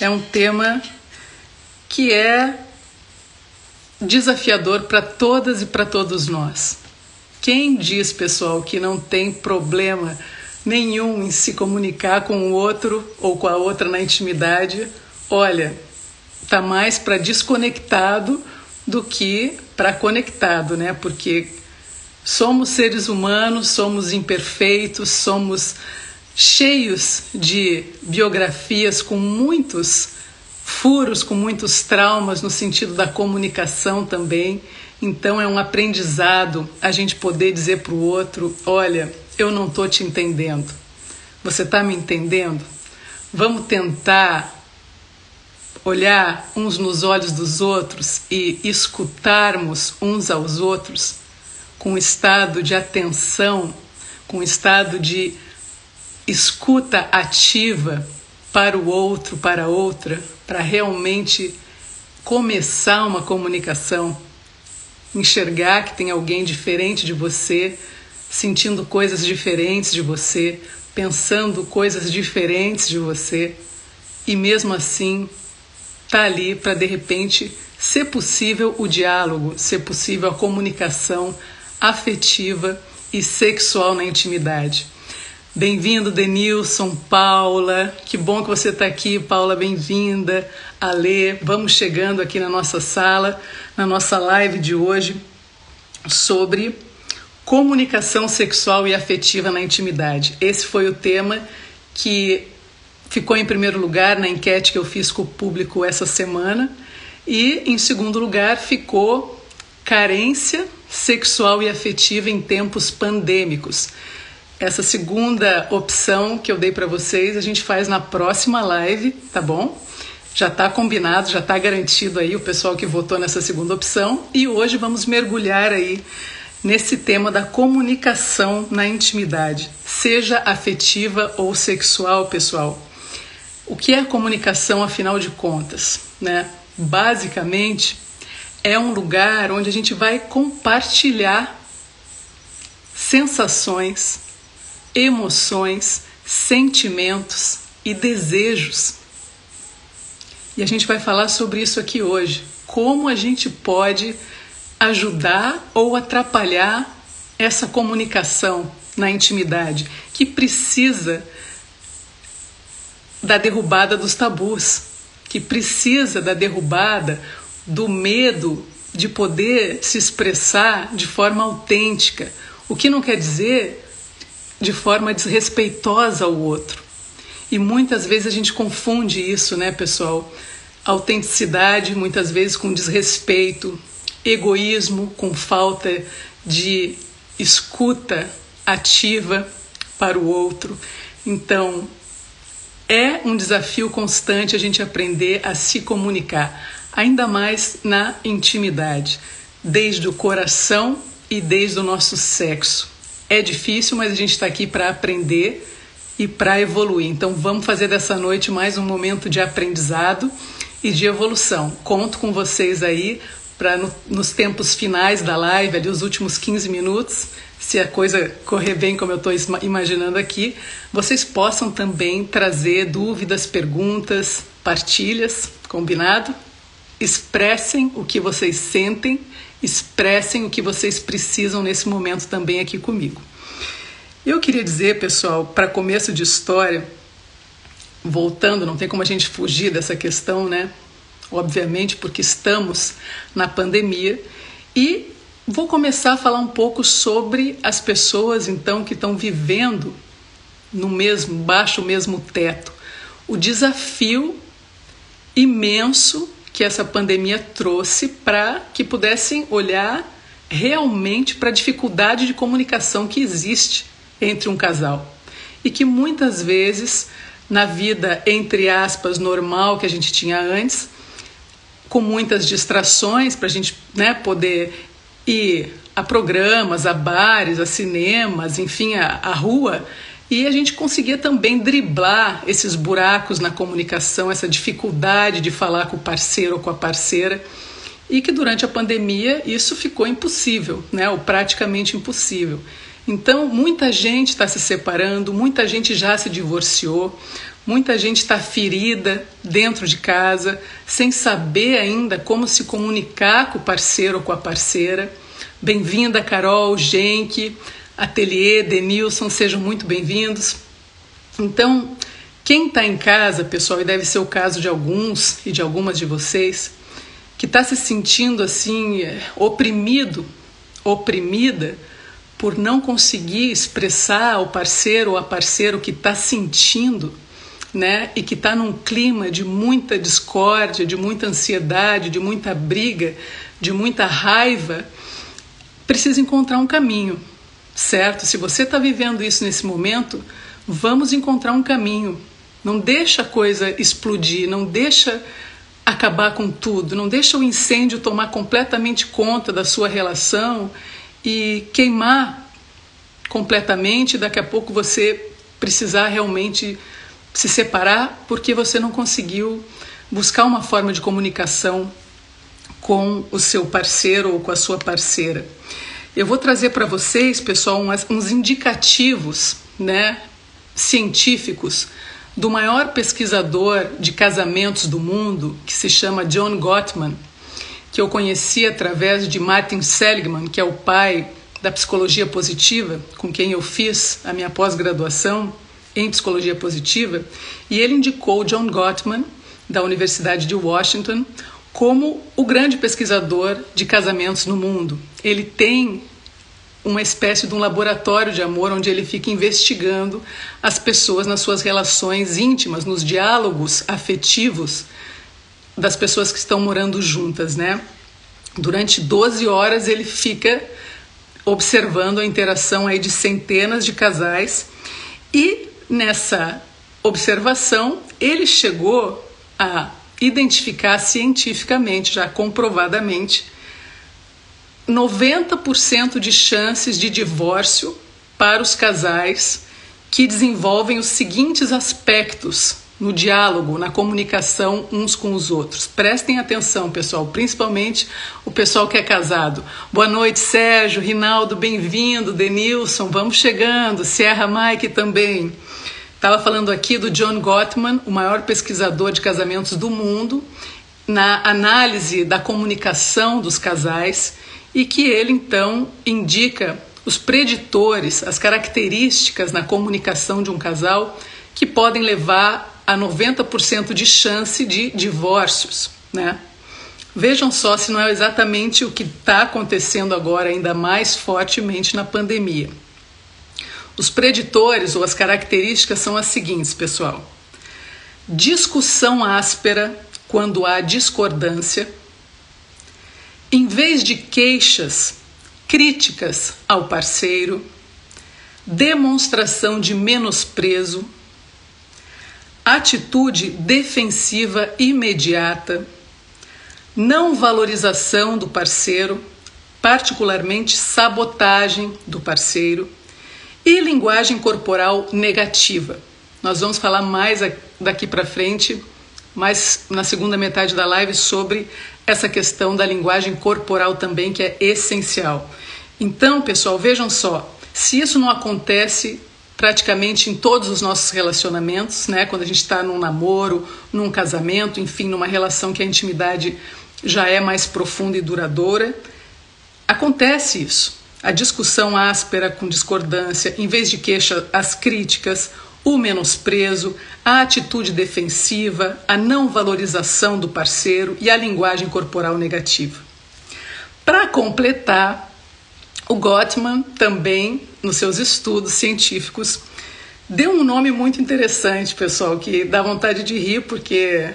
é um tema que é desafiador para todas e para todos nós. Quem diz, pessoal, que não tem problema nenhum em se comunicar com o outro ou com a outra na intimidade, olha, tá mais para desconectado do que para conectado, né? Porque somos seres humanos, somos imperfeitos, somos cheios de biografias com muitos furos, com muitos traumas no sentido da comunicação também. Então é um aprendizado a gente poder dizer para o outro: olha, eu não estou te entendendo. Você está me entendendo? Vamos tentar olhar uns nos olhos dos outros e escutarmos uns aos outros com um estado de atenção, com um estado de escuta ativa para o outro, para a outra, para realmente começar uma comunicação, enxergar que tem alguém diferente de você, sentindo coisas diferentes de você, pensando coisas diferentes de você, e mesmo assim tá ali para de repente ser possível o diálogo, ser possível a comunicação afetiva e sexual na intimidade. Bem-vindo, Denilson, Paula. Que bom que você está aqui, Paula. Bem-vinda. Alê, vamos chegando aqui na nossa sala, na nossa live de hoje sobre comunicação sexual e afetiva na intimidade. Esse foi o tema que ficou em primeiro lugar na enquete que eu fiz com o público essa semana. E em segundo lugar ficou carência sexual e afetiva em tempos pandêmicos. Essa segunda opção que eu dei para vocês, a gente faz na próxima live, tá bom? Já está combinado, já está garantido aí o pessoal que votou nessa segunda opção. E hoje vamos mergulhar aí nesse tema da comunicação na intimidade, seja afetiva ou sexual, pessoal. O que é comunicação, afinal de contas? Né? Basicamente, é um lugar onde a gente vai compartilhar sensações, emoções, sentimentos e desejos. E a gente vai falar sobre isso aqui hoje. Como a gente pode ajudar ou atrapalhar essa comunicação na intimidade que precisa da derrubada dos tabus, que precisa da derrubada do medo de poder se expressar de forma autêntica. O que não quer dizer de forma desrespeitosa ao outro. E muitas vezes a gente confunde isso, né, pessoal? Autenticidade, muitas vezes com desrespeito, egoísmo, com falta de escuta ativa para o outro. Então, é um desafio constante a gente aprender a se comunicar, ainda mais na intimidade, desde o coração e desde o nosso sexo. É difícil, mas a gente está aqui para aprender e para evoluir. Então vamos fazer dessa noite mais um momento de aprendizado e de evolução. Conto com vocês aí para no, nos tempos finais da live, ali os últimos 15 minutos, se a coisa correr bem como eu estou imaginando aqui, vocês possam também trazer dúvidas, perguntas, partilhas, combinado? Expressem o que vocês sentem expressem o que vocês precisam nesse momento também aqui comigo. Eu queria dizer, pessoal, para começo de história, voltando, não tem como a gente fugir dessa questão, né? Obviamente, porque estamos na pandemia e vou começar a falar um pouco sobre as pessoas então que estão vivendo no mesmo baixo mesmo teto. O desafio imenso que essa pandemia trouxe para que pudessem olhar realmente para a dificuldade de comunicação que existe entre um casal e que muitas vezes na vida, entre aspas, normal que a gente tinha antes, com muitas distrações para a gente né, poder ir a programas, a bares, a cinemas, enfim, a, a rua. E a gente conseguia também driblar esses buracos na comunicação, essa dificuldade de falar com o parceiro ou com a parceira. E que durante a pandemia isso ficou impossível, né? ou praticamente impossível. Então, muita gente está se separando, muita gente já se divorciou, muita gente está ferida dentro de casa, sem saber ainda como se comunicar com o parceiro ou com a parceira. Bem-vinda, Carol, Genk, Ateliê, Denilson, sejam muito bem-vindos. Então, quem está em casa, pessoal, e deve ser o caso de alguns e de algumas de vocês, que está se sentindo assim, oprimido, oprimida, por não conseguir expressar ao parceiro ou a parceira o que está sentindo, né? E que está num clima de muita discórdia, de muita ansiedade, de muita briga, de muita raiva, precisa encontrar um caminho, certo? Se você está vivendo isso nesse momento, vamos encontrar um caminho. Não deixa a coisa explodir, não deixa acabar com tudo, não deixa o incêndio tomar completamente conta da sua relação e queimar completamente, daqui a pouco você precisar realmente se separar porque você não conseguiu buscar uma forma de comunicação com o seu parceiro ou com a sua parceira. Eu vou trazer para vocês, pessoal, uns, uns indicativos, né, científicos do maior pesquisador de casamentos do mundo, que se chama John Gottman que eu conheci através de Martin Seligman, que é o pai da psicologia positiva, com quem eu fiz a minha pós-graduação em psicologia positiva, e ele indicou John Gottman, da Universidade de Washington, como o grande pesquisador de casamentos no mundo. Ele tem uma espécie de um laboratório de amor onde ele fica investigando as pessoas nas suas relações íntimas, nos diálogos afetivos das pessoas que estão morando juntas, né? Durante 12 horas ele fica observando a interação aí de centenas de casais e nessa observação ele chegou a identificar cientificamente, já comprovadamente, 90% de chances de divórcio para os casais que desenvolvem os seguintes aspectos no diálogo, na comunicação uns com os outros. Prestem atenção, pessoal, principalmente o pessoal que é casado. Boa noite, Sérgio, Rinaldo, bem-vindo, Denilson, vamos chegando, Sierra Mike também. Estava falando aqui do John Gottman, o maior pesquisador de casamentos do mundo, na análise da comunicação dos casais e que ele então indica os preditores, as características na comunicação de um casal que podem levar a 90% de chance de divórcios, né? Vejam só se não é exatamente o que está acontecendo agora, ainda mais fortemente na pandemia. Os preditores ou as características são as seguintes, pessoal: discussão áspera quando há discordância, em vez de queixas, críticas ao parceiro, demonstração de menosprezo, atitude defensiva imediata, não valorização do parceiro, particularmente sabotagem do parceiro e linguagem corporal negativa. Nós vamos falar mais daqui para frente, mais na segunda metade da live, sobre essa questão da linguagem corporal também, que é essencial. Então, pessoal, vejam só: se isso não acontece praticamente em todos os nossos relacionamentos, né? Quando a gente está num namoro, num casamento, enfim, numa relação que a intimidade já é mais profunda e duradoura, acontece isso. A discussão áspera com discordância, em vez de queixa, as críticas, o menosprezo, a atitude defensiva, a não valorização do parceiro e a linguagem corporal negativa. Para completar, o Gottman também, nos seus estudos científicos, deu um nome muito interessante, pessoal, que dá vontade de rir, porque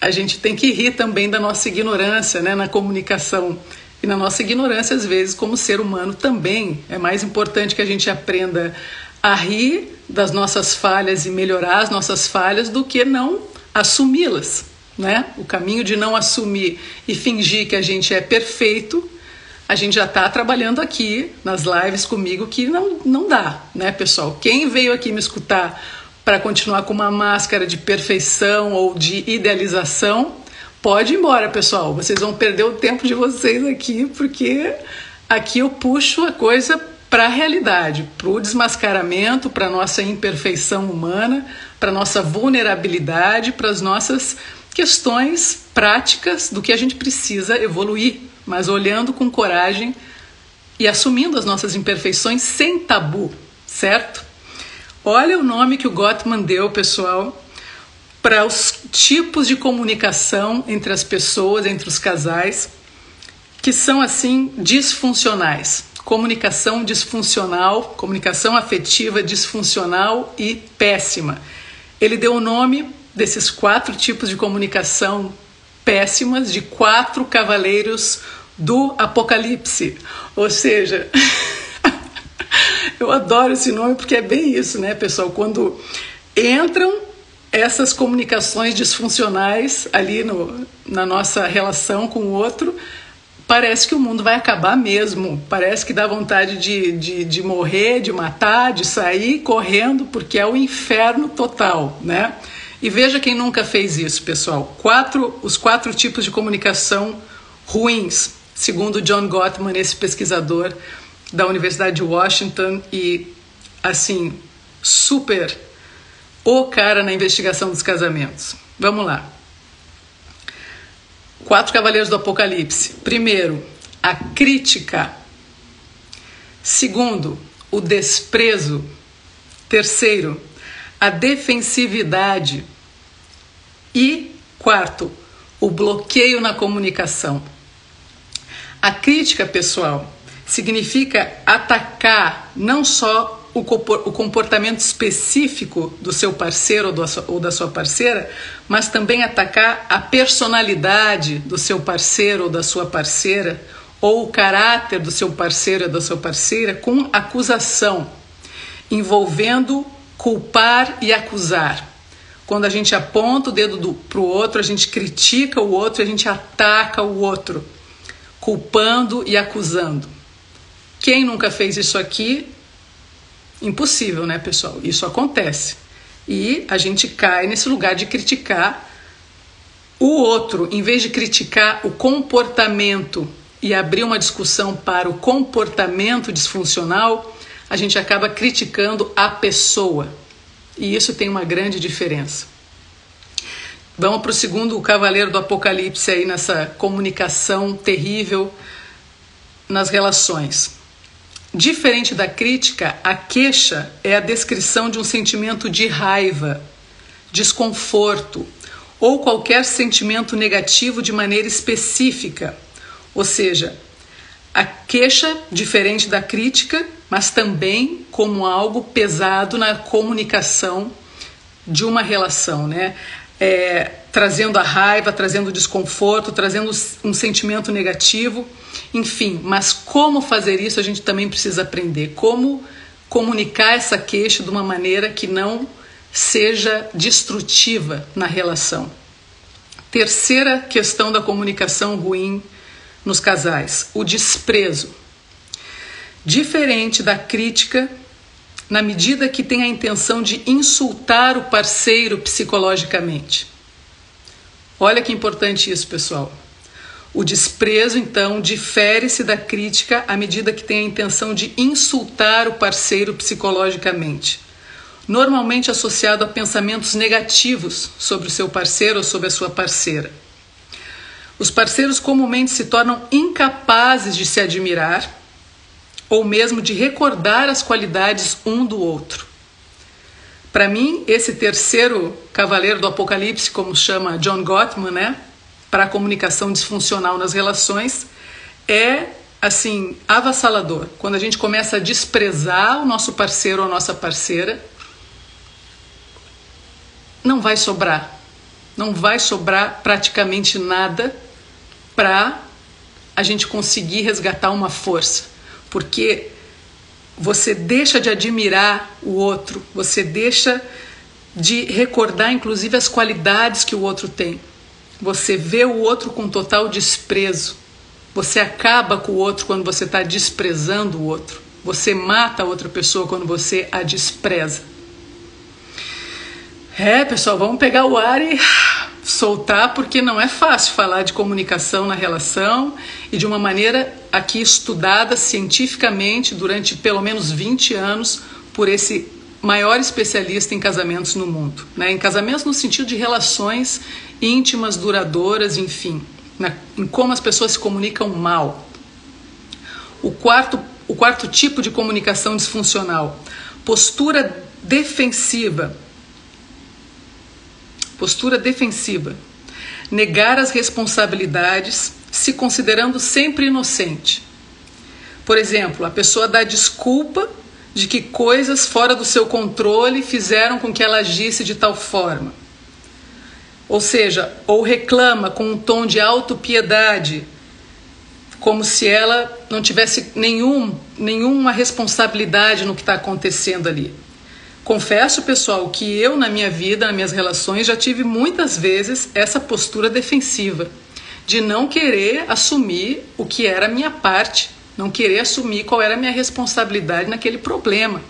a gente tem que rir também da nossa ignorância né, na comunicação. E na nossa ignorância, às vezes, como ser humano, também é mais importante que a gente aprenda a rir das nossas falhas e melhorar as nossas falhas do que não assumi-las, né? O caminho de não assumir e fingir que a gente é perfeito, a gente já está trabalhando aqui nas lives comigo que não, não dá, né, pessoal? Quem veio aqui me escutar para continuar com uma máscara de perfeição ou de idealização, pode ir embora, pessoal. Vocês vão perder o tempo de vocês aqui, porque aqui eu puxo a coisa para a realidade, para o desmascaramento, para a nossa imperfeição humana, para a nossa vulnerabilidade, para as nossas questões práticas do que a gente precisa evoluir, mas olhando com coragem e assumindo as nossas imperfeições sem tabu, certo? Olha o nome que o Gottman deu, pessoal, para os tipos de comunicação entre as pessoas, entre os casais, que são assim disfuncionais comunicação disfuncional, comunicação afetiva disfuncional e péssima. Ele deu o nome desses quatro tipos de comunicação péssimas de quatro cavaleiros do Apocalipse. Ou seja, eu adoro esse nome porque é bem isso, né, pessoal? Quando entram essas comunicações disfuncionais ali no, na nossa relação com o outro, parece que o mundo vai acabar mesmo. Parece que dá vontade de, de, de morrer, de matar, de sair correndo, porque é o inferno total, né? E veja quem nunca fez isso, pessoal. Quatro, os quatro tipos de comunicação ruins, segundo John Gottman, esse pesquisador da Universidade de Washington e assim super o cara na investigação dos casamentos. Vamos lá. Quatro cavaleiros do Apocalipse. Primeiro, a crítica. Segundo, o desprezo. Terceiro, a defensividade. E quarto, o bloqueio na comunicação. A crítica, pessoal, significa atacar não só o comportamento específico do seu parceiro ou da sua parceira, mas também atacar a personalidade do seu parceiro ou da sua parceira, ou o caráter do seu parceiro ou da sua parceira, com acusação, envolvendo culpar e acusar. Quando a gente aponta o dedo para o outro, a gente critica o outro, a gente ataca o outro, culpando e acusando. Quem nunca fez isso aqui Impossível, né, pessoal? Isso acontece. E a gente cai nesse lugar de criticar o outro, em vez de criticar o comportamento e abrir uma discussão para o comportamento disfuncional, a gente acaba criticando a pessoa. E isso tem uma grande diferença. Vamos para o segundo cavaleiro do Apocalipse aí nessa comunicação terrível nas relações. Diferente da crítica, a queixa é a descrição de um sentimento de raiva, desconforto ou qualquer sentimento negativo de maneira específica. Ou seja, a queixa, diferente da crítica, mas também como algo pesado na comunicação de uma relação, né? É, trazendo a raiva, trazendo desconforto, trazendo um sentimento negativo enfim, mas como fazer isso a gente também precisa aprender. Como comunicar essa queixa de uma maneira que não seja destrutiva na relação. Terceira questão da comunicação ruim nos casais: o desprezo. Diferente da crítica, na medida que tem a intenção de insultar o parceiro psicologicamente. Olha que importante isso, pessoal. O desprezo, então, difere-se da crítica à medida que tem a intenção de insultar o parceiro psicologicamente, normalmente associado a pensamentos negativos sobre o seu parceiro ou sobre a sua parceira. Os parceiros comumente se tornam incapazes de se admirar ou mesmo de recordar as qualidades um do outro. Para mim, esse terceiro cavaleiro do Apocalipse, como chama John Gottman, né? para a comunicação disfuncional nas relações é assim avassalador. Quando a gente começa a desprezar o nosso parceiro ou a nossa parceira, não vai sobrar. Não vai sobrar praticamente nada para a gente conseguir resgatar uma força. Porque você deixa de admirar o outro, você deixa de recordar inclusive as qualidades que o outro tem. Você vê o outro com total desprezo. Você acaba com o outro quando você está desprezando o outro. Você mata a outra pessoa quando você a despreza. É, pessoal, vamos pegar o ar e soltar, porque não é fácil falar de comunicação na relação e de uma maneira aqui estudada cientificamente durante pelo menos 20 anos por esse maior especialista em casamentos no mundo. Né? Em casamentos no sentido de relações íntimas, duradouras, enfim, na, em como as pessoas se comunicam mal. O quarto, o quarto tipo de comunicação disfuncional, postura defensiva postura defensiva, negar as responsabilidades, se considerando sempre inocente. Por exemplo, a pessoa dá desculpa de que coisas fora do seu controle fizeram com que ela agisse de tal forma. Ou seja, ou reclama com um tom de autopiedade, como se ela não tivesse nenhum, nenhuma responsabilidade no que está acontecendo ali. Confesso, pessoal, que eu na minha vida, nas minhas relações, já tive muitas vezes essa postura defensiva, de não querer assumir o que era a minha parte, não querer assumir qual era a minha responsabilidade naquele problema.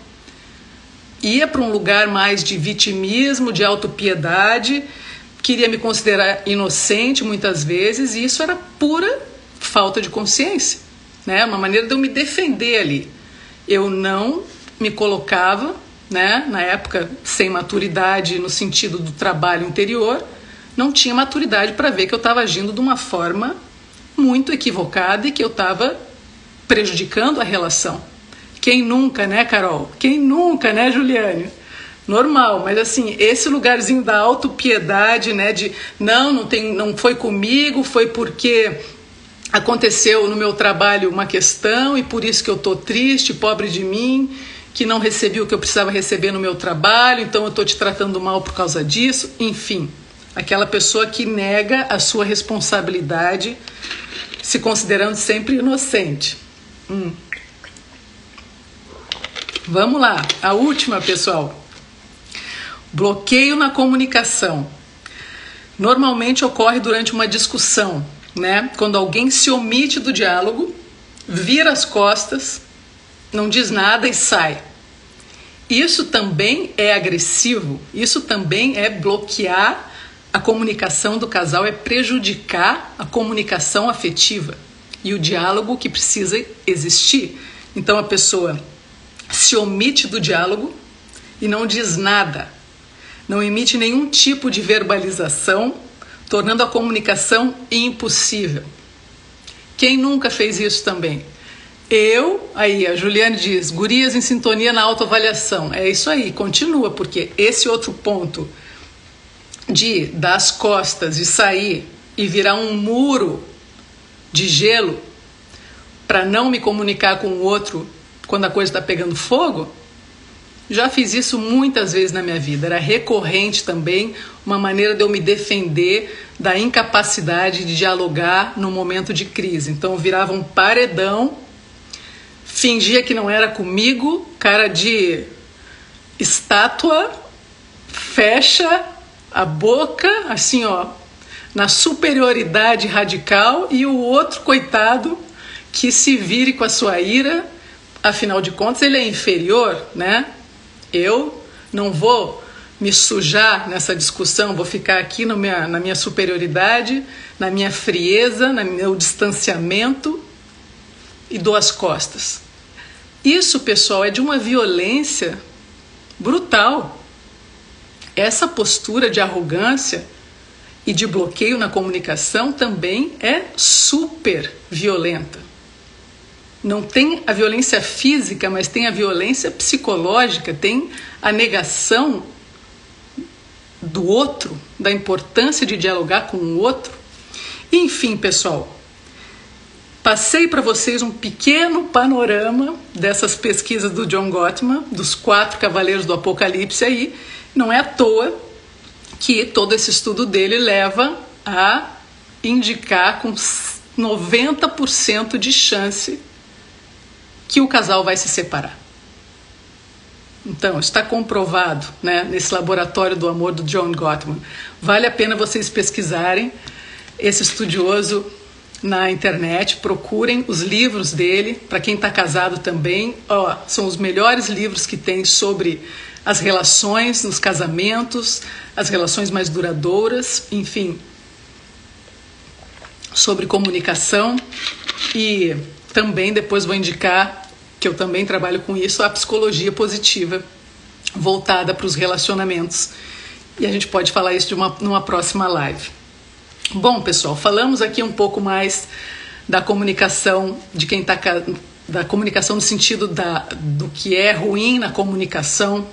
Ia para um lugar mais de vitimismo, de autopiedade, queria me considerar inocente muitas vezes, e isso era pura falta de consciência, né? Uma maneira de eu me defender ali. Eu não me colocava né, na época sem maturidade no sentido do trabalho interior, não tinha maturidade para ver que eu estava agindo de uma forma muito equivocada e que eu estava prejudicando a relação. Quem nunca, né, Carol? Quem nunca, né, Juliane? Normal, mas assim, esse lugarzinho da autopiedade, né, de não, não tem, não foi comigo, foi porque aconteceu no meu trabalho uma questão e por isso que eu tô triste, pobre de mim que não recebi o que eu precisava receber no meu trabalho, então eu estou te tratando mal por causa disso, enfim. Aquela pessoa que nega a sua responsabilidade, se considerando sempre inocente. Hum. Vamos lá, a última, pessoal. Bloqueio na comunicação. Normalmente ocorre durante uma discussão, né? Quando alguém se omite do diálogo, vira as costas não diz nada e sai. Isso também é agressivo, isso também é bloquear a comunicação do casal, é prejudicar a comunicação afetiva e o diálogo que precisa existir. Então a pessoa se omite do diálogo e não diz nada, não emite nenhum tipo de verbalização, tornando a comunicação impossível. Quem nunca fez isso também? Eu, aí a Juliane diz, gurias em sintonia na autoavaliação. É isso aí, continua, porque esse outro ponto de dar as costas e sair e virar um muro de gelo para não me comunicar com o outro quando a coisa está pegando fogo, já fiz isso muitas vezes na minha vida. Era recorrente também uma maneira de eu me defender da incapacidade de dialogar no momento de crise. Então eu virava um paredão fingia que não era comigo, cara de estátua, fecha a boca, assim, ó, na superioridade radical, e o outro, coitado, que se vire com a sua ira, afinal de contas, ele é inferior, né? Eu não vou me sujar nessa discussão, vou ficar aqui minha, na minha superioridade, na minha frieza, no meu distanciamento e dou as costas. Isso, pessoal, é de uma violência brutal. Essa postura de arrogância e de bloqueio na comunicação também é super violenta. Não tem a violência física, mas tem a violência psicológica, tem a negação do outro, da importância de dialogar com o outro. Enfim, pessoal, Passei para vocês um pequeno panorama dessas pesquisas do John Gottman, dos quatro cavaleiros do Apocalipse aí. Não é à toa que todo esse estudo dele leva a indicar com 90% de chance que o casal vai se separar. Então, está comprovado né, nesse laboratório do amor do John Gottman. Vale a pena vocês pesquisarem esse estudioso na internet, procurem os livros dele. Para quem está casado também, ó, são os melhores livros que tem sobre as relações nos casamentos, as relações mais duradouras, enfim, sobre comunicação. E também depois vou indicar que eu também trabalho com isso, a psicologia positiva voltada para os relacionamentos. E a gente pode falar isso de uma, numa próxima live. Bom, pessoal, falamos aqui um pouco mais da comunicação de quem está da comunicação no sentido da, do que é ruim na comunicação,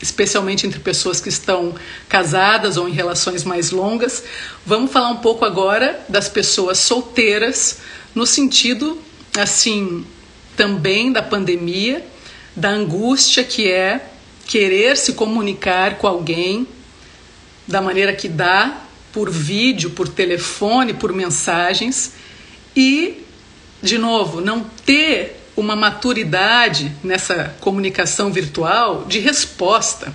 especialmente entre pessoas que estão casadas ou em relações mais longas. Vamos falar um pouco agora das pessoas solteiras, no sentido assim também da pandemia, da angústia que é querer se comunicar com alguém da maneira que dá, por vídeo, por telefone, por mensagens e, de novo, não ter uma maturidade nessa comunicação virtual de resposta.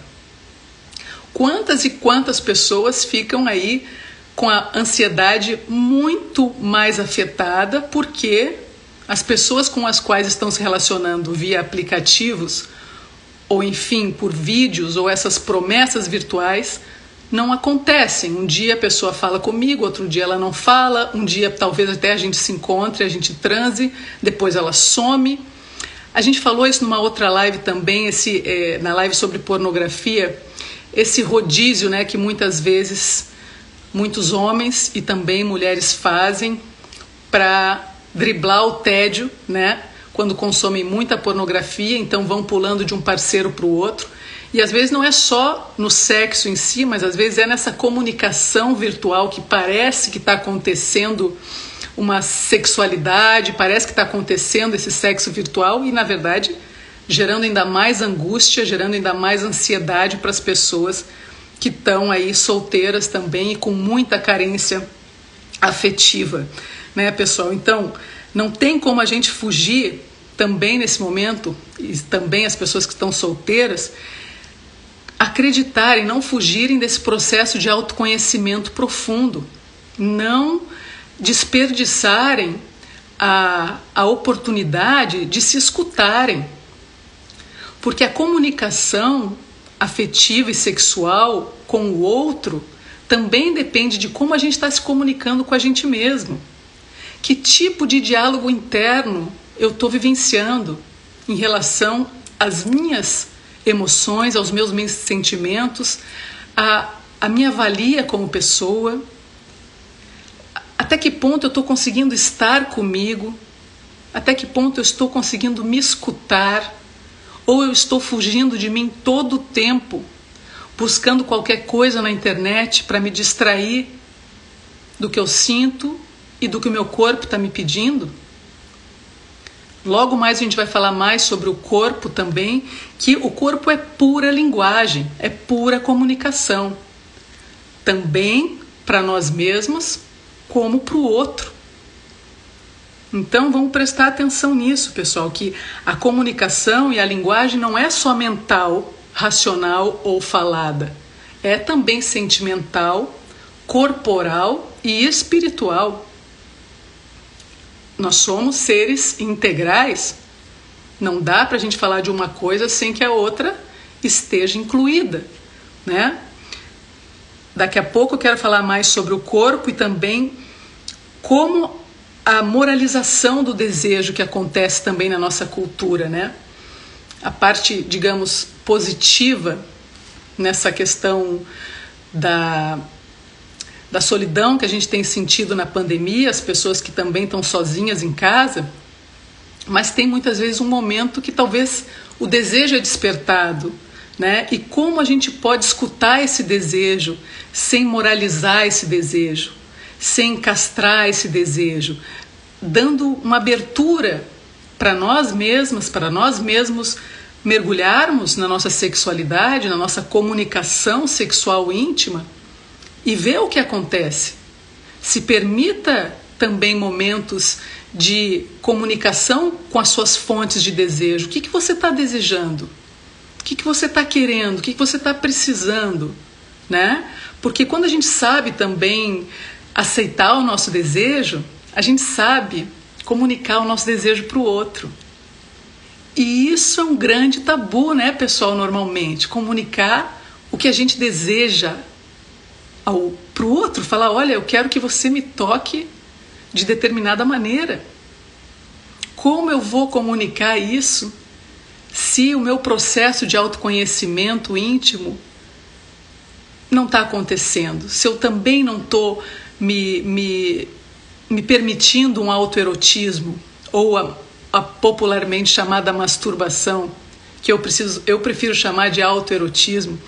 Quantas e quantas pessoas ficam aí com a ansiedade muito mais afetada porque as pessoas com as quais estão se relacionando via aplicativos, ou enfim, por vídeos ou essas promessas virtuais, não acontecem. Um dia a pessoa fala comigo, outro dia ela não fala, um dia talvez até a gente se encontre, a gente transe, depois ela some. A gente falou isso numa outra live também, esse, é, na live sobre pornografia, esse rodízio né, que muitas vezes muitos homens e também mulheres fazem para driblar o tédio, né? Quando consomem muita pornografia, então vão pulando de um parceiro para o outro. E às vezes não é só no sexo em si, mas às vezes é nessa comunicação virtual que parece que está acontecendo uma sexualidade, parece que está acontecendo esse sexo virtual e, na verdade, gerando ainda mais angústia, gerando ainda mais ansiedade para as pessoas que estão aí solteiras também e com muita carência afetiva né, pessoal? Então, não tem como a gente fugir também nesse momento, e também as pessoas que estão solteiras, acreditarem, não fugirem desse processo de autoconhecimento profundo, não desperdiçarem a, a oportunidade de se escutarem. Porque a comunicação afetiva e sexual com o outro também depende de como a gente está se comunicando com a gente mesmo. Que tipo de diálogo interno eu estou vivenciando em relação às minhas emoções, aos meus sentimentos, a, a minha valia como pessoa? Até que ponto eu estou conseguindo estar comigo? Até que ponto eu estou conseguindo me escutar? Ou eu estou fugindo de mim todo o tempo, buscando qualquer coisa na internet para me distrair do que eu sinto e do que o meu corpo está me pedindo. Logo mais a gente vai falar mais sobre o corpo também, que o corpo é pura linguagem, é pura comunicação. Também para nós mesmos, como para o outro. Então vamos prestar atenção nisso, pessoal, que a comunicação e a linguagem não é só mental, racional ou falada, é também sentimental, corporal e espiritual nós somos seres integrais. Não dá para a gente falar de uma coisa sem que a outra esteja incluída, né? Daqui a pouco eu quero falar mais sobre o corpo e também como a moralização do desejo que acontece também na nossa cultura, né? A parte, digamos, positiva nessa questão da da solidão que a gente tem sentido na pandemia, as pessoas que também estão sozinhas em casa, mas tem muitas vezes um momento que talvez o desejo é despertado, né? E como a gente pode escutar esse desejo sem moralizar esse desejo, sem castrar esse desejo, dando uma abertura para nós mesmas, para nós mesmos mergulharmos na nossa sexualidade, na nossa comunicação sexual íntima e vê o que acontece. Se permita também momentos de comunicação com as suas fontes de desejo. O que, que você está desejando? que, que você está querendo? O que, que você está precisando? Né? Porque quando a gente sabe também aceitar o nosso desejo, a gente sabe comunicar o nosso desejo para o outro. E isso é um grande tabu, né, pessoal, normalmente. Comunicar o que a gente deseja para o outro. Falar: olha, eu quero que você me toque de determinada maneira. Como eu vou comunicar isso se o meu processo de autoconhecimento íntimo não está acontecendo? Se eu também não estou me, me, me permitindo um autoerotismo ou a, a popularmente chamada masturbação, que eu, preciso, eu prefiro chamar de autoerotismo,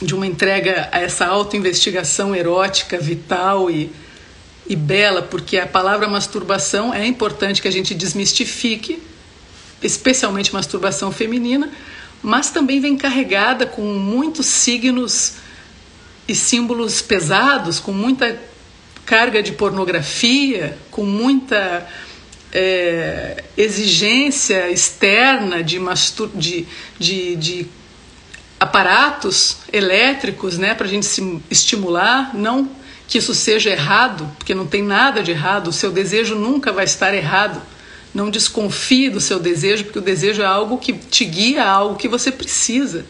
de uma entrega a essa autoinvestigação erótica, vital e e bela, porque a palavra masturbação é importante que a gente desmistifique, especialmente masturbação feminina, mas também vem carregada com muitos signos e símbolos pesados, com muita carga de pornografia, com muita é, exigência externa de, mastur de, de, de aparatos elétricos né, para a gente se estimular, não que isso seja errado, porque não tem nada de errado, o seu desejo nunca vai estar errado. Não desconfie do seu desejo, porque o desejo é algo que te guia a algo que você precisa.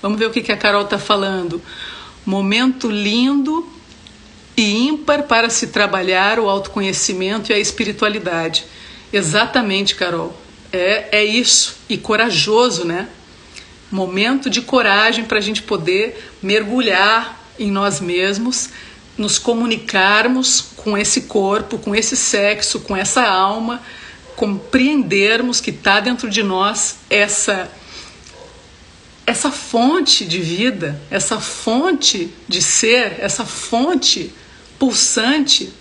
Vamos ver o que a Carol está falando. Momento lindo e ímpar para se trabalhar o autoconhecimento e a espiritualidade. Exatamente, Carol. É, é isso. E corajoso, né? Momento de coragem para a gente poder mergulhar em nós mesmos nos comunicarmos com esse corpo, com esse sexo, com essa alma, compreendermos que está dentro de nós essa essa fonte de vida, essa fonte de ser, essa fonte pulsante,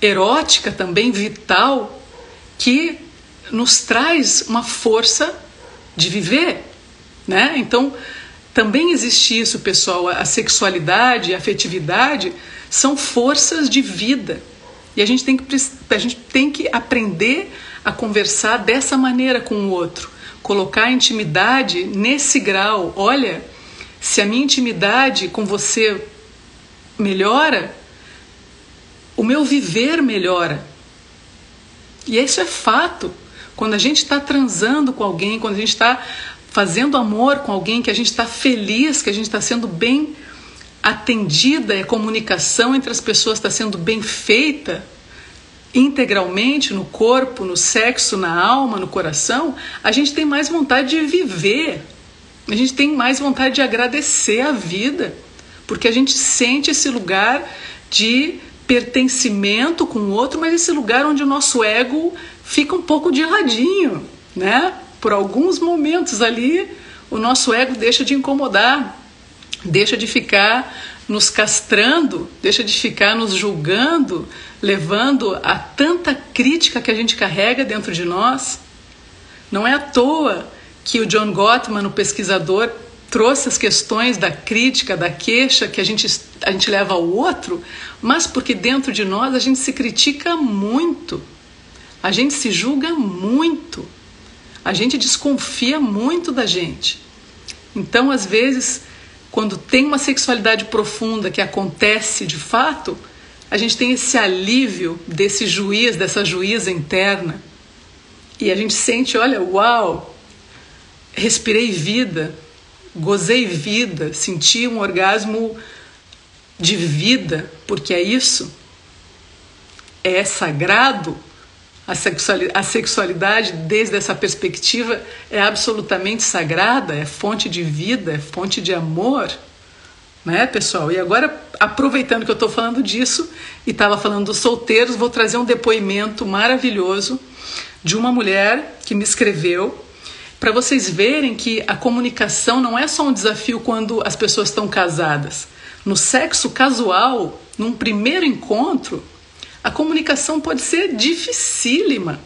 erótica também, vital, que nos traz uma força de viver, né? Então, também existe isso, pessoal. A sexualidade, a afetividade são forças de vida. E a gente tem que, a gente tem que aprender a conversar dessa maneira com o outro. Colocar a intimidade nesse grau. Olha, se a minha intimidade com você melhora, o meu viver melhora. E isso é fato. Quando a gente está transando com alguém, quando a gente está fazendo amor com alguém que a gente está feliz, que a gente está sendo bem atendida, a comunicação entre as pessoas está sendo bem feita integralmente no corpo, no sexo, na alma, no coração, a gente tem mais vontade de viver, a gente tem mais vontade de agradecer a vida, porque a gente sente esse lugar de pertencimento com o outro, mas esse lugar onde o nosso ego fica um pouco de ladinho, né? Por alguns momentos ali, o nosso ego deixa de incomodar, deixa de ficar nos castrando, deixa de ficar nos julgando, levando a tanta crítica que a gente carrega dentro de nós. Não é à toa que o John Gottman, o pesquisador, trouxe as questões da crítica, da queixa que a gente, a gente leva ao outro, mas porque dentro de nós a gente se critica muito, a gente se julga muito a gente desconfia muito da gente. Então, às vezes, quando tem uma sexualidade profunda que acontece de fato, a gente tem esse alívio desse juiz, dessa juíza interna. E a gente sente, olha, uau, respirei vida, gozei vida, senti um orgasmo de vida, porque é isso. É sagrado a sexualidade, desde essa perspectiva, é absolutamente sagrada, é fonte de vida, é fonte de amor, né, pessoal? E agora, aproveitando que eu estou falando disso e estava falando dos solteiros, vou trazer um depoimento maravilhoso de uma mulher que me escreveu para vocês verem que a comunicação não é só um desafio quando as pessoas estão casadas. No sexo casual, num primeiro encontro, a comunicação pode ser dificílima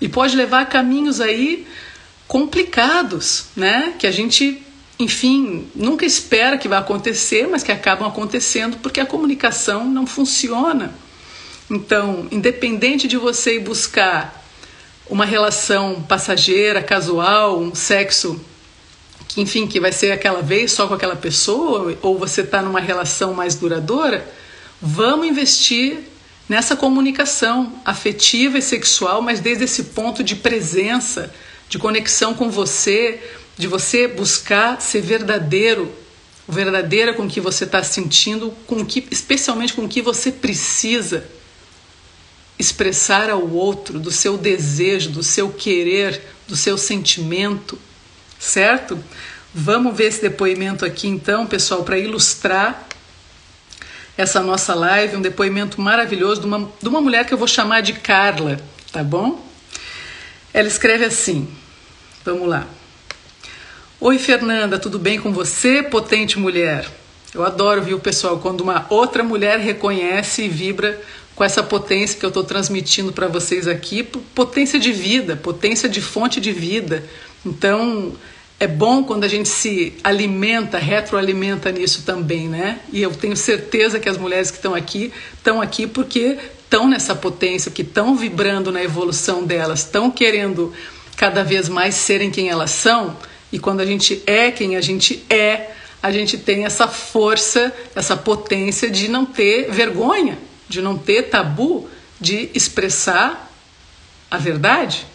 e pode levar a caminhos aí complicados, né? Que a gente, enfim, nunca espera que vai acontecer, mas que acabam acontecendo porque a comunicação não funciona. Então, independente de você ir buscar uma relação passageira, casual, um sexo que, enfim, que vai ser aquela vez só com aquela pessoa, ou você está numa relação mais duradoura, vamos investir nessa comunicação afetiva e sexual, mas desde esse ponto de presença, de conexão com você, de você buscar ser verdadeiro, verdadeira com o que você está sentindo, com que, especialmente com o que você precisa expressar ao outro, do seu desejo, do seu querer, do seu sentimento, certo? Vamos ver esse depoimento aqui então, pessoal, para ilustrar essa nossa live, um depoimento maravilhoso de uma, de uma mulher que eu vou chamar de Carla, tá bom? Ela escreve assim: vamos lá. Oi, Fernanda, tudo bem com você, potente mulher? Eu adoro, viu, pessoal, quando uma outra mulher reconhece e vibra com essa potência que eu estou transmitindo para vocês aqui, potência de vida, potência de fonte de vida. Então, é bom quando a gente se alimenta, retroalimenta nisso também, né? E eu tenho certeza que as mulheres que estão aqui estão aqui porque estão nessa potência, que estão vibrando na evolução delas, estão querendo cada vez mais serem quem elas são. E quando a gente é quem a gente é, a gente tem essa força, essa potência de não ter vergonha, de não ter tabu de expressar a verdade.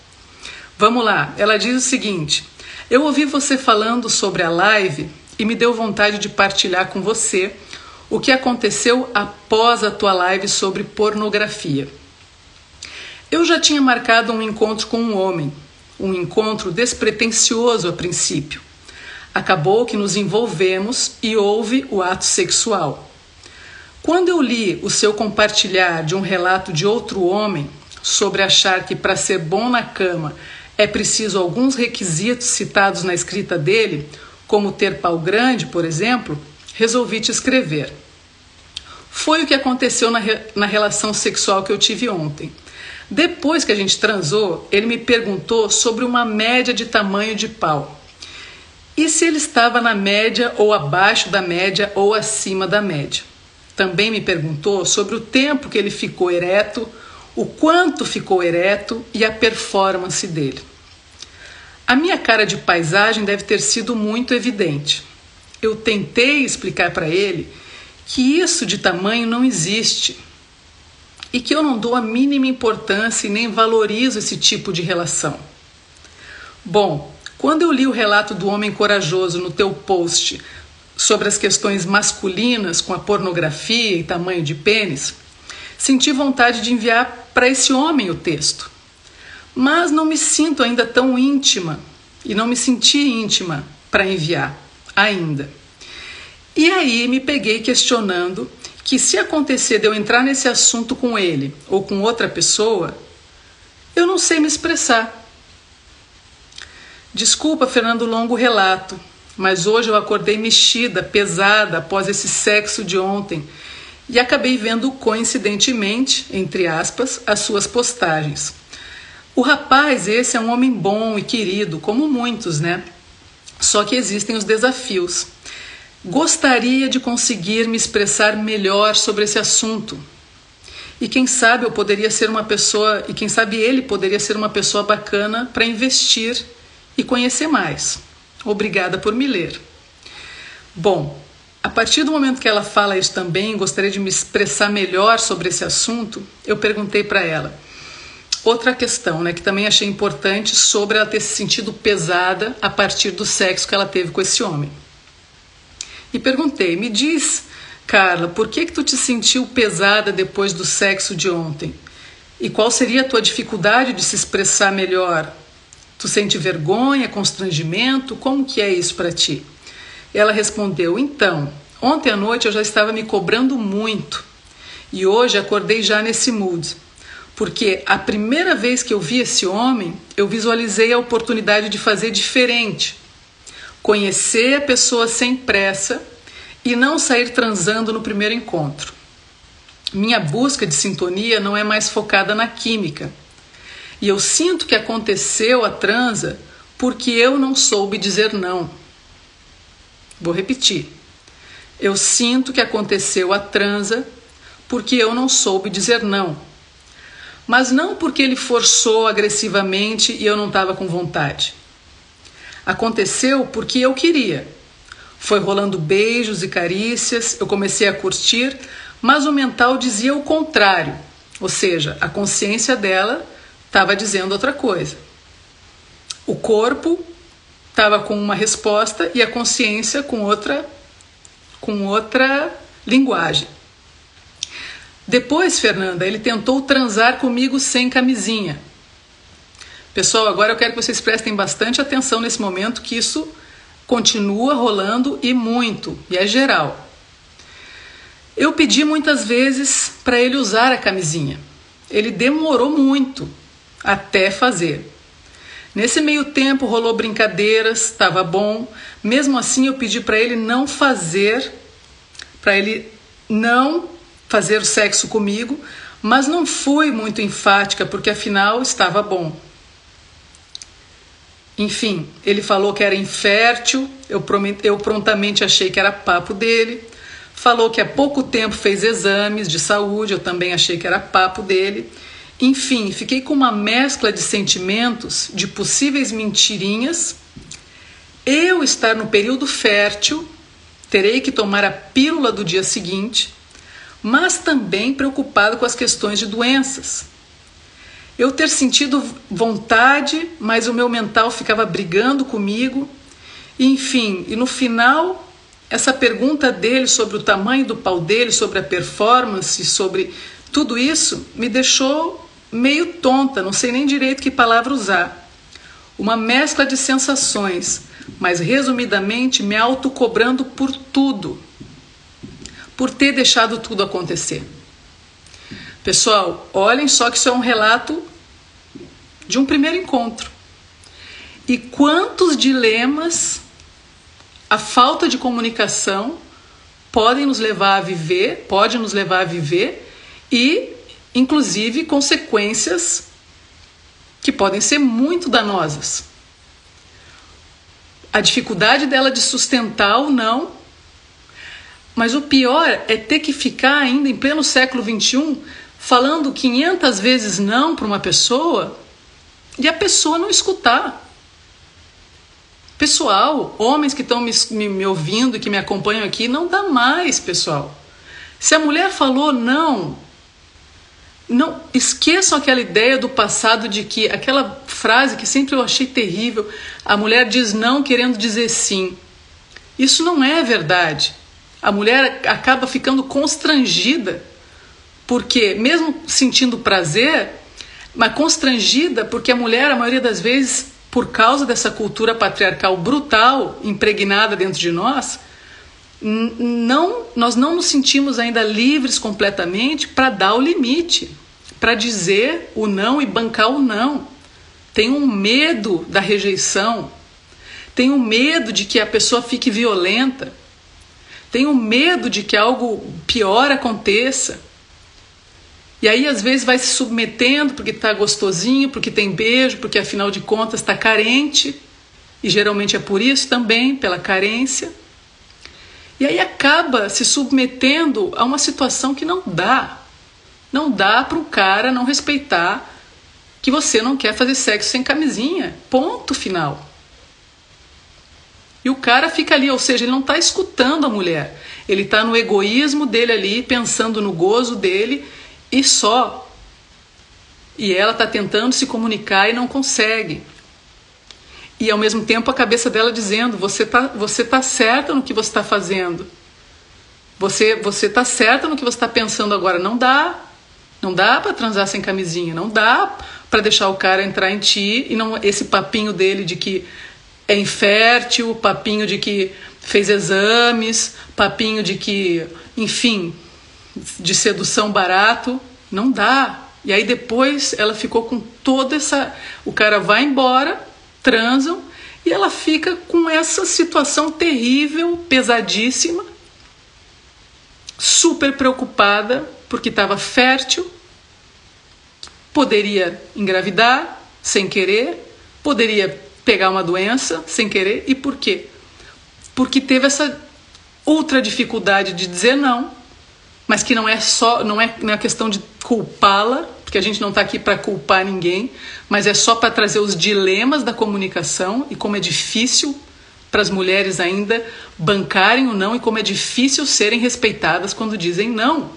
Vamos lá, ela diz o seguinte. Eu ouvi você falando sobre a live e me deu vontade de partilhar com você o que aconteceu após a tua live sobre pornografia. Eu já tinha marcado um encontro com um homem, um encontro despretensioso a princípio. Acabou que nos envolvemos e houve o ato sexual. Quando eu li o seu compartilhar de um relato de outro homem sobre achar que para ser bom na cama é preciso alguns requisitos citados na escrita dele, como ter pau grande, por exemplo, resolvi te escrever. Foi o que aconteceu na, re na relação sexual que eu tive ontem. Depois que a gente transou, ele me perguntou sobre uma média de tamanho de pau. E se ele estava na média ou abaixo da média ou acima da média. Também me perguntou sobre o tempo que ele ficou ereto o quanto ficou ereto e a performance dele. A minha cara de paisagem deve ter sido muito evidente. Eu tentei explicar para ele que isso de tamanho não existe e que eu não dou a mínima importância e nem valorizo esse tipo de relação. Bom, quando eu li o relato do homem corajoso no teu post sobre as questões masculinas com a pornografia e tamanho de pênis, senti vontade de enviar para esse homem o texto. Mas não me sinto ainda tão íntima e não me senti íntima para enviar ainda. E aí me peguei questionando que se acontecer de eu entrar nesse assunto com ele ou com outra pessoa, eu não sei me expressar. Desculpa, Fernando Longo, relato, mas hoje eu acordei mexida, pesada após esse sexo de ontem e acabei vendo coincidentemente, entre aspas, as suas postagens. O rapaz, esse é um homem bom e querido, como muitos, né? Só que existem os desafios. Gostaria de conseguir me expressar melhor sobre esse assunto. E quem sabe eu poderia ser uma pessoa, e quem sabe ele poderia ser uma pessoa bacana para investir e conhecer mais. Obrigada por me ler. Bom, a partir do momento que ela fala isso também, gostaria de me expressar melhor sobre esse assunto, eu perguntei para ela. Outra questão, né, que também achei importante sobre ela ter se sentido pesada a partir do sexo que ela teve com esse homem. E perguntei: "Me diz, Carla, por que que tu te sentiu pesada depois do sexo de ontem? E qual seria a tua dificuldade de se expressar melhor? Tu sente vergonha, constrangimento? Como que é isso para ti?" Ela respondeu: Então, ontem à noite eu já estava me cobrando muito e hoje acordei já nesse mood. Porque a primeira vez que eu vi esse homem, eu visualizei a oportunidade de fazer diferente. Conhecer a pessoa sem pressa e não sair transando no primeiro encontro. Minha busca de sintonia não é mais focada na química. E eu sinto que aconteceu a transa porque eu não soube dizer não. Vou repetir. Eu sinto que aconteceu a transa porque eu não soube dizer não. Mas não porque ele forçou agressivamente e eu não estava com vontade. Aconteceu porque eu queria. Foi rolando beijos e carícias, eu comecei a curtir, mas o mental dizia o contrário, ou seja, a consciência dela estava dizendo outra coisa. O corpo estava com uma resposta e a consciência com outra com outra linguagem. Depois, Fernanda, ele tentou transar comigo sem camisinha. Pessoal, agora eu quero que vocês prestem bastante atenção nesse momento que isso continua rolando e muito, e é geral. Eu pedi muitas vezes para ele usar a camisinha. Ele demorou muito até fazer. Nesse meio tempo rolou brincadeiras, estava bom. Mesmo assim, eu pedi para ele não fazer, para ele não fazer o sexo comigo, mas não fui muito enfática porque afinal estava bom. Enfim, ele falou que era infértil, eu, eu prontamente achei que era papo dele. Falou que há pouco tempo fez exames de saúde, eu também achei que era papo dele. Enfim, fiquei com uma mescla de sentimentos, de possíveis mentirinhas. Eu estar no período fértil, terei que tomar a pílula do dia seguinte, mas também preocupado com as questões de doenças. Eu ter sentido vontade, mas o meu mental ficava brigando comigo. Enfim, e no final, essa pergunta dele sobre o tamanho do pau dele, sobre a performance, sobre tudo isso, me deixou meio tonta, não sei nem direito que palavra usar. Uma mescla de sensações, mas resumidamente me autocobrando por tudo, por ter deixado tudo acontecer. Pessoal, olhem só que isso é um relato de um primeiro encontro. E quantos dilemas a falta de comunicação podem nos levar a viver, pode nos levar a viver e, inclusive, consequências que podem ser muito danosas. A dificuldade dela de sustentar ou não, mas o pior é ter que ficar ainda em pleno século XXI falando 500 vezes não para uma pessoa e a pessoa não escutar. Pessoal, homens que estão me, me, me ouvindo, que me acompanham aqui, não dá mais, pessoal. Se a mulher falou não, não esqueçam aquela ideia do passado de que aquela frase que sempre eu achei terrível, a mulher diz não querendo dizer sim. Isso não é verdade. A mulher acaba ficando constrangida, porque mesmo sentindo prazer, mas constrangida porque a mulher, a maioria das vezes, por causa dessa cultura patriarcal brutal impregnada dentro de nós, não, nós não nos sentimos ainda livres completamente para dar o limite, para dizer o não e bancar o não. Tem um medo da rejeição, tem um medo de que a pessoa fique violenta, tem um medo de que algo pior aconteça. E aí, às vezes, vai se submetendo porque está gostosinho, porque tem beijo, porque afinal de contas está carente. E geralmente é por isso também, pela carência. E aí acaba se submetendo a uma situação que não dá. Não dá para o cara não respeitar que você não quer fazer sexo sem camisinha. Ponto final. E o cara fica ali, ou seja, ele não está escutando a mulher. Ele está no egoísmo dele ali, pensando no gozo dele e só. E ela está tentando se comunicar e não consegue. E ao mesmo tempo a cabeça dela dizendo: você está você tá certa no que você está fazendo. Você você está certa no que você está pensando agora. Não dá. Não dá para transar sem camisinha. Não dá para deixar o cara entrar em ti e não esse papinho dele de que é infértil, papinho de que fez exames, papinho de que, enfim, de sedução barato, não dá. E aí depois ela ficou com toda essa. O cara vai embora, transam, e ela fica com essa situação terrível, pesadíssima, super preocupada, porque estava fértil, poderia engravidar sem querer, poderia pegar uma doença sem querer, e por quê? Porque teve essa ultra dificuldade de dizer não mas que não é só, não é, não é questão de culpá-la, porque a gente não está aqui para culpar ninguém, mas é só para trazer os dilemas da comunicação e como é difícil para as mulheres ainda bancarem o não e como é difícil serem respeitadas quando dizem não.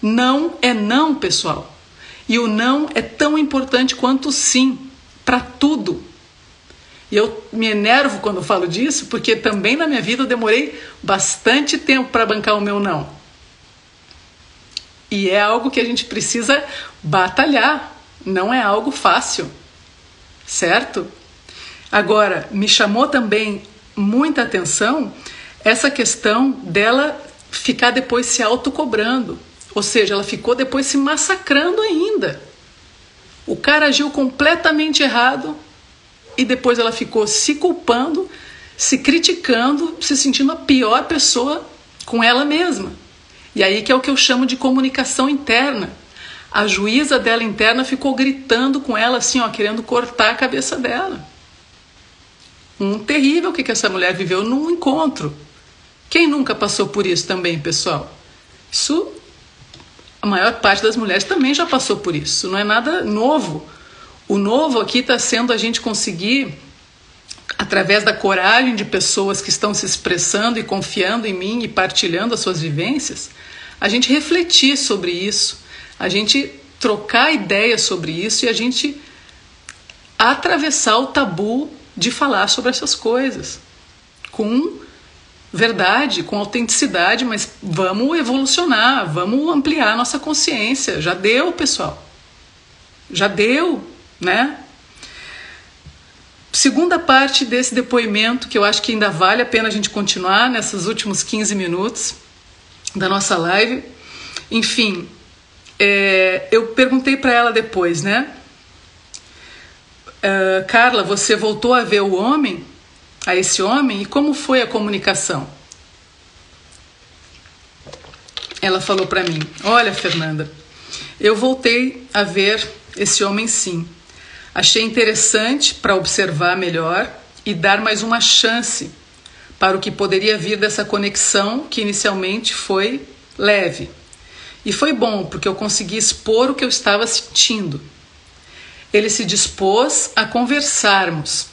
Não é não, pessoal. E o não é tão importante quanto o sim, para tudo. E eu me enervo quando falo disso, porque também na minha vida eu demorei bastante tempo para bancar o meu não. E é algo que a gente precisa batalhar, não é algo fácil, certo? Agora, me chamou também muita atenção essa questão dela ficar depois se autocobrando. Ou seja, ela ficou depois se massacrando ainda. O cara agiu completamente errado e depois ela ficou se culpando, se criticando, se sentindo a pior pessoa com ela mesma. E aí que é o que eu chamo de comunicação interna. A juíza dela interna ficou gritando com ela assim, ó, querendo cortar a cabeça dela. Um terrível que, que essa mulher viveu num encontro. Quem nunca passou por isso também, pessoal? Isso a maior parte das mulheres também já passou por isso, não é nada novo. O novo aqui está sendo a gente conseguir, através da coragem de pessoas que estão se expressando e confiando em mim e partilhando as suas vivências, a gente refletir sobre isso, a gente trocar ideias sobre isso e a gente atravessar o tabu de falar sobre essas coisas com verdade, com autenticidade, mas vamos evolucionar, vamos ampliar nossa consciência. Já deu, pessoal. Já deu, né? Segunda parte desse depoimento, que eu acho que ainda vale a pena a gente continuar nesses últimos 15 minutos da nossa live. Enfim, é, eu perguntei para ela depois, né? Uh, Carla, você voltou a ver o homem? a esse homem e como foi a comunicação? Ela falou para mim: Olha, Fernanda, eu voltei a ver esse homem sim. Achei interessante para observar melhor e dar mais uma chance para o que poderia vir dessa conexão que inicialmente foi leve. E foi bom, porque eu consegui expor o que eu estava sentindo. Ele se dispôs a conversarmos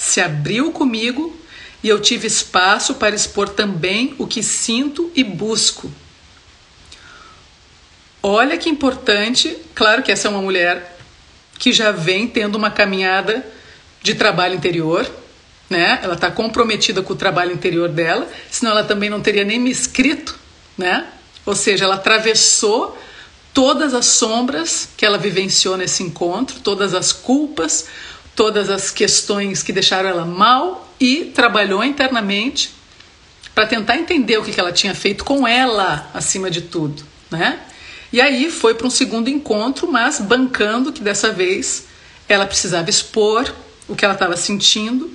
se abriu comigo e eu tive espaço para expor também o que sinto e busco. Olha que importante, claro que essa é uma mulher que já vem tendo uma caminhada de trabalho interior, né? Ela está comprometida com o trabalho interior dela, senão ela também não teria nem me escrito, né? Ou seja, ela atravessou todas as sombras que ela vivenciou nesse encontro, todas as culpas, todas as questões que deixaram ela mal e trabalhou internamente para tentar entender o que ela tinha feito com ela, acima de tudo, né? E aí foi para um segundo encontro, mas bancando que dessa vez ela precisava expor o que ela estava sentindo,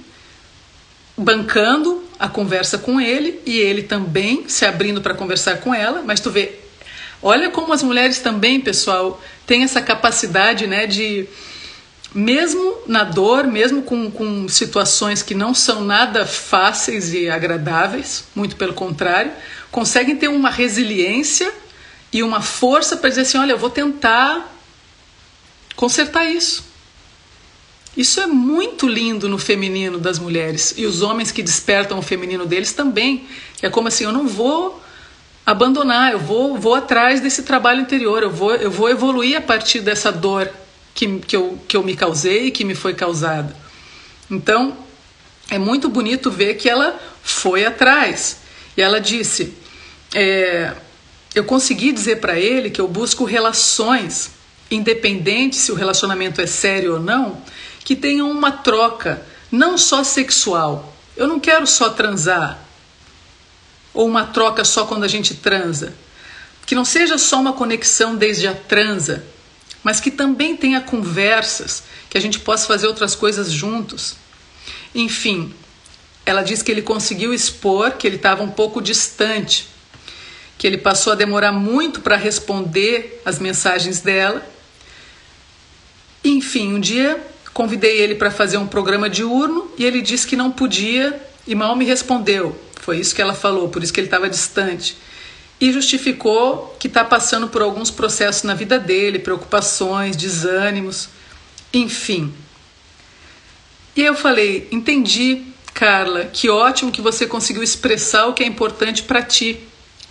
bancando a conversa com ele e ele também se abrindo para conversar com ela, mas tu vê, olha como as mulheres também, pessoal, têm essa capacidade, né, de mesmo na dor, mesmo com, com situações que não são nada fáceis e agradáveis, muito pelo contrário, conseguem ter uma resiliência e uma força para dizer assim: olha, eu vou tentar consertar isso. Isso é muito lindo no feminino das mulheres e os homens que despertam o feminino deles também. É como assim: eu não vou abandonar, eu vou, vou atrás desse trabalho interior, eu vou, eu vou evoluir a partir dessa dor que, que, eu, que eu me causei e que me foi causada. Então, é muito bonito ver que ela foi atrás. E ela disse: é, Eu consegui dizer para ele que eu busco relações, independente se o relacionamento é sério ou não, que tenham uma troca, não só sexual. Eu não quero só transar, ou uma troca só quando a gente transa. Que não seja só uma conexão desde a transa, mas que também tenha conversas, que a gente possa fazer outras coisas juntos. Enfim, ela diz que ele conseguiu expor que ele estava um pouco distante, que ele passou a demorar muito para responder as mensagens dela. Enfim, um dia convidei ele para fazer um programa diurno e ele disse que não podia e mal me respondeu. Foi isso que ela falou, por isso que ele estava distante. e justificou que está passando por alguns processos na vida dele, preocupações, desânimos, enfim. E eu falei: entendi, Carla, que ótimo que você conseguiu expressar o que é importante para ti.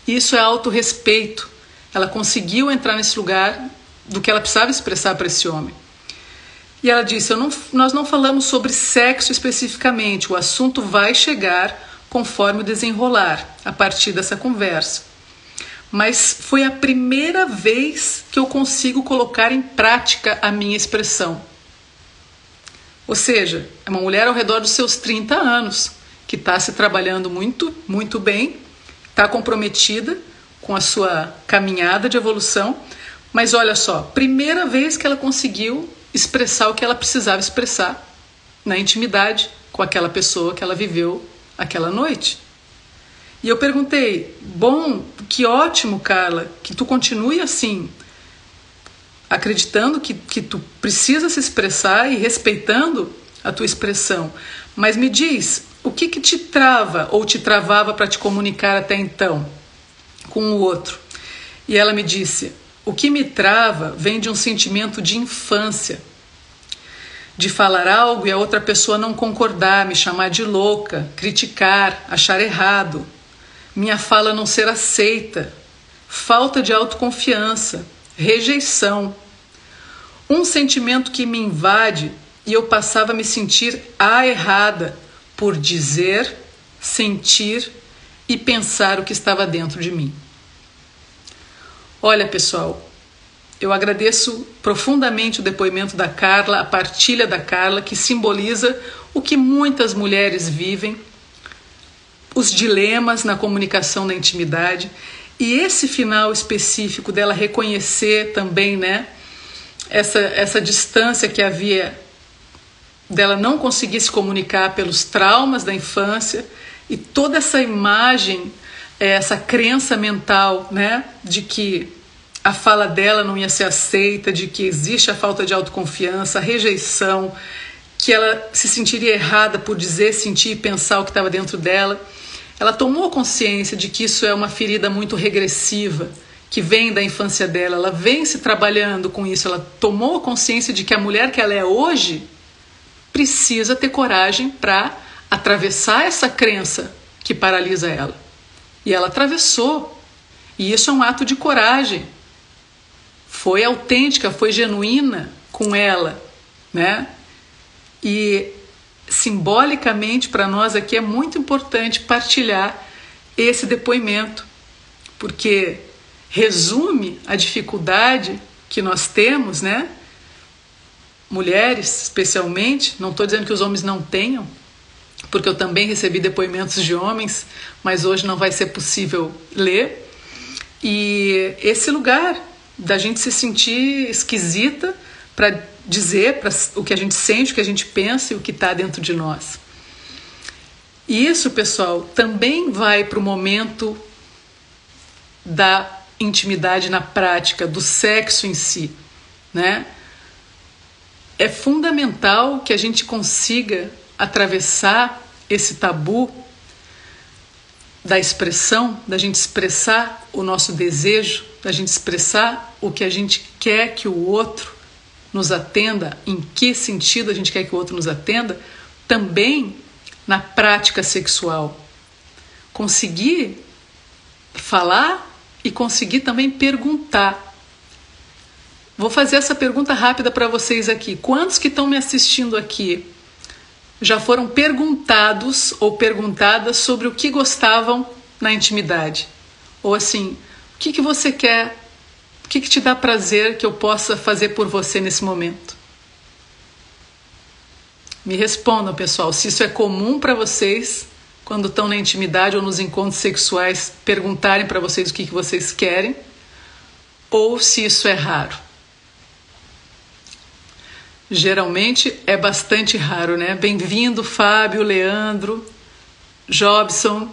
Isso é autorrespeito. Ela conseguiu entrar nesse lugar do que ela precisava expressar para esse homem. E ela disse: não, Nós não falamos sobre sexo especificamente, o assunto vai chegar conforme o desenrolar a partir dessa conversa mas foi a primeira vez que eu consigo colocar em prática a minha expressão. Ou seja, é uma mulher ao redor dos seus 30 anos, que está se trabalhando muito, muito bem, está comprometida com a sua caminhada de evolução, mas olha só, primeira vez que ela conseguiu expressar o que ela precisava expressar na intimidade com aquela pessoa que ela viveu aquela noite. E eu perguntei: bom, que ótimo, Carla, que tu continue assim, acreditando que, que tu precisa se expressar e respeitando a tua expressão. Mas me diz, o que, que te trava ou te travava para te comunicar até então com o outro? E ela me disse: o que me trava vem de um sentimento de infância. De falar algo e a outra pessoa não concordar, me chamar de louca, criticar, achar errado minha fala não ser aceita, falta de autoconfiança, rejeição. Um sentimento que me invade e eu passava a me sentir a errada por dizer, sentir e pensar o que estava dentro de mim. Olha, pessoal, eu agradeço profundamente o depoimento da Carla, a partilha da Carla, que simboliza o que muitas mulheres vivem os dilemas na comunicação da intimidade e esse final específico dela reconhecer também, né, essa, essa distância que havia dela não conseguir se comunicar pelos traumas da infância e toda essa imagem, é, essa crença mental, né, de que a fala dela não ia ser aceita, de que existe a falta de autoconfiança, a rejeição, que ela se sentiria errada por dizer, sentir e pensar o que estava dentro dela ela tomou consciência de que isso é uma ferida muito regressiva, que vem da infância dela, ela vem se trabalhando com isso, ela tomou consciência de que a mulher que ela é hoje precisa ter coragem para atravessar essa crença que paralisa ela. E ela atravessou. E isso é um ato de coragem. Foi autêntica, foi genuína com ela, né? E simbolicamente para nós aqui é muito importante partilhar esse depoimento, porque resume a dificuldade que nós temos, né? Mulheres, especialmente, não estou dizendo que os homens não tenham, porque eu também recebi depoimentos de homens, mas hoje não vai ser possível ler. E esse lugar da gente se sentir esquisita para dizer para o que a gente sente, o que a gente pensa e o que está dentro de nós. E isso, pessoal, também vai para o momento da intimidade na prática, do sexo em si, né? É fundamental que a gente consiga atravessar esse tabu da expressão, da gente expressar o nosso desejo, da gente expressar o que a gente quer que o outro nos atenda, em que sentido a gente quer que o outro nos atenda, também na prática sexual. Conseguir falar e conseguir também perguntar. Vou fazer essa pergunta rápida para vocês aqui. Quantos que estão me assistindo aqui já foram perguntados ou perguntadas sobre o que gostavam na intimidade? Ou assim, o que, que você quer o que, que te dá prazer que eu possa fazer por você nesse momento? Me respondam, pessoal, se isso é comum para vocês quando estão na intimidade ou nos encontros sexuais perguntarem para vocês o que, que vocês querem, ou se isso é raro. Geralmente é bastante raro, né? Bem-vindo, Fábio, Leandro, Jobson.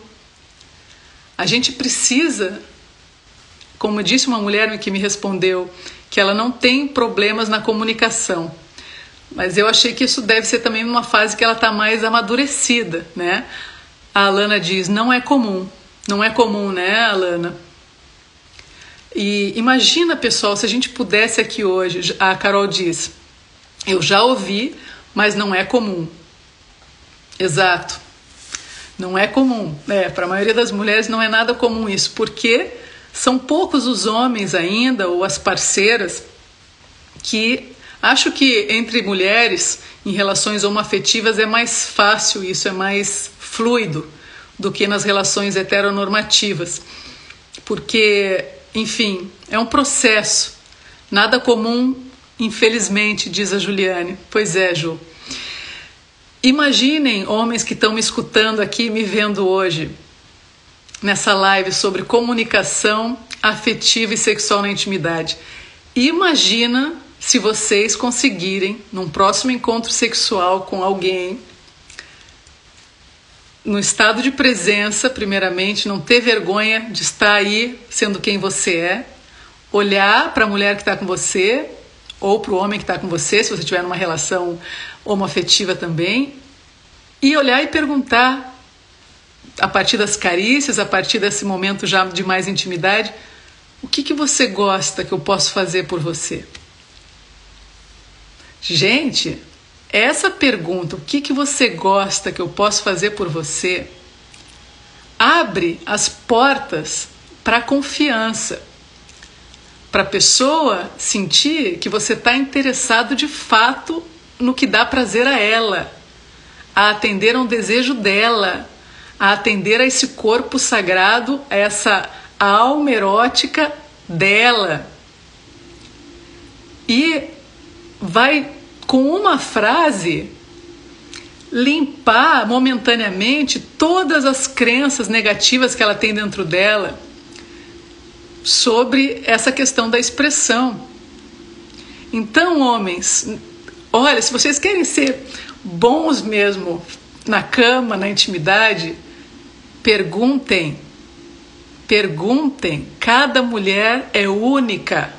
A gente precisa como disse uma mulher que me respondeu, que ela não tem problemas na comunicação. Mas eu achei que isso deve ser também uma fase que ela está mais amadurecida, né? A Alana diz: não é comum. Não é comum, né, Alana? E imagina, pessoal, se a gente pudesse aqui hoje, a Carol diz, eu já ouvi, mas não é comum. Exato. Não é comum. É, para a maioria das mulheres não é nada comum isso, porque são poucos os homens ainda, ou as parceiras, que acho que entre mulheres, em relações homoafetivas, é mais fácil isso, é mais fluido do que nas relações heteronormativas. Porque enfim, é um processo. Nada comum, infelizmente, diz a Juliane. Pois é, Ju. Imaginem homens que estão me escutando aqui, me vendo hoje, nessa live sobre comunicação afetiva e sexual na intimidade. Imagina se vocês conseguirem, num próximo encontro sexual com alguém, no estado de presença, primeiramente, não ter vergonha de estar aí sendo quem você é, olhar para a mulher que está com você ou para o homem que está com você, se você tiver numa relação homoafetiva também, e olhar e perguntar, a partir das carícias, a partir desse momento já de mais intimidade, o que, que você gosta que eu posso fazer por você? Gente, essa pergunta, o que, que você gosta que eu posso fazer por você, abre as portas para a confiança, para a pessoa sentir que você está interessado de fato no que dá prazer a ela, a atender a um desejo dela, a atender a esse corpo sagrado, a essa alma erótica dela. E vai com uma frase, limpar momentaneamente todas as crenças negativas que ela tem dentro dela sobre essa questão da expressão. Então, homens, olha, se vocês querem ser bons mesmo na cama, na intimidade, perguntem. Perguntem. Cada mulher é única.